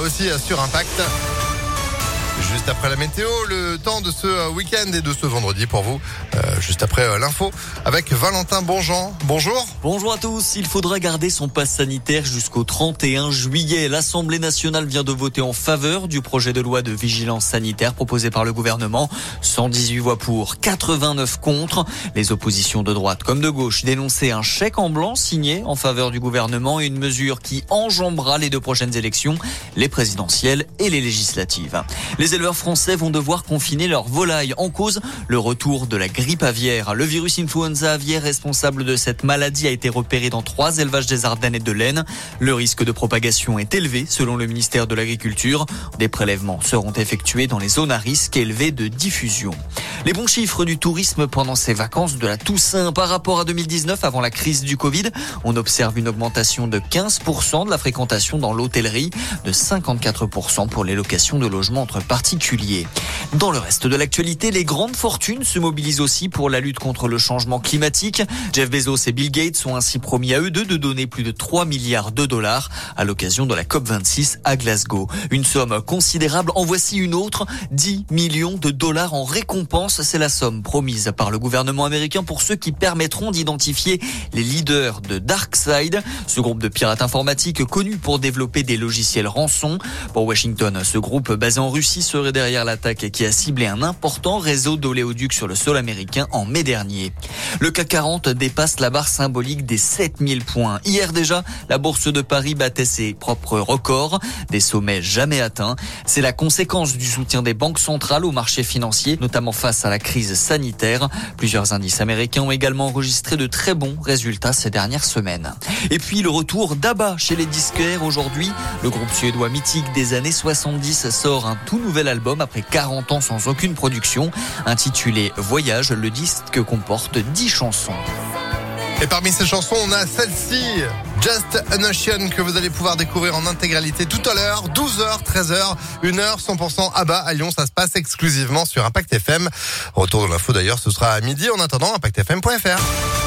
Aussi sur Impact. Juste après la météo, le temps de ce euh, week-end et de ce vendredi pour vous. Euh, juste après euh, l'info avec Valentin Bonjean. Bonjour. Bonjour à tous. Il faudra garder son passe sanitaire jusqu'au 31 juillet. L'Assemblée nationale vient de voter en faveur du projet de loi de vigilance sanitaire proposé par le gouvernement. 118 voix pour, 89 contre. Les oppositions de droite comme de gauche dénonçaient un chèque en blanc signé en faveur du gouvernement et une mesure qui enjambera les deux prochaines élections, les présidentielles et les législatives. Éleveurs français vont devoir confiner leurs volailles en cause le retour de la grippe aviaire. Le virus influenza aviaire responsable de cette maladie a été repéré dans trois élevages des Ardennes et de l'Aisne. Le risque de propagation est élevé selon le ministère de l'Agriculture. Des prélèvements seront effectués dans les zones à risque élevé de diffusion. Les bons chiffres du tourisme pendant ces vacances de la Toussaint par rapport à 2019 avant la crise du Covid. On observe une augmentation de 15% de la fréquentation dans l'hôtellerie, de 54% pour les locations de logements entre particuliers. Dans le reste de l'actualité, les grandes fortunes se mobilisent aussi pour la lutte contre le changement climatique. Jeff Bezos et Bill Gates ont ainsi promis à eux deux de donner plus de 3 milliards de dollars à l'occasion de la COP26 à Glasgow. Une somme considérable. En voici une autre. 10 millions de dollars en récompense. C'est la somme promise par le gouvernement américain pour ceux qui permettront d'identifier les leaders de DarkSide, ce groupe de pirates informatiques connu pour développer des logiciels rançon. Pour Washington, ce groupe basé en Russie serait derrière l'attaque qui a ciblé un important réseau d'oléoducs sur le sol américain en mai dernier. Le CAC 40 dépasse la barre symbolique des 7000 points. Hier déjà, la bourse de Paris battait ses propres records, des sommets jamais atteints. C'est la conséquence du soutien des banques centrales au marché financier, notamment face à la crise sanitaire. Plusieurs indices américains ont également enregistré de très bons résultats ces dernières semaines. Et puis le retour d'Abba chez les disquaires aujourd'hui. Le groupe suédois mythique des années 70 sort un tout nouvel album après 40 ans sans aucune production. Intitulé Voyage, le disque comporte 10 chansons. Et parmi ces chansons, on a celle-ci, Just an Ocean, que vous allez pouvoir découvrir en intégralité tout à l'heure, 12h, 13h, 1h, 100% à bas à Lyon. Ça se passe exclusivement sur Impact FM. Retour de l'info d'ailleurs, ce sera à midi. En attendant, impactfm.fr.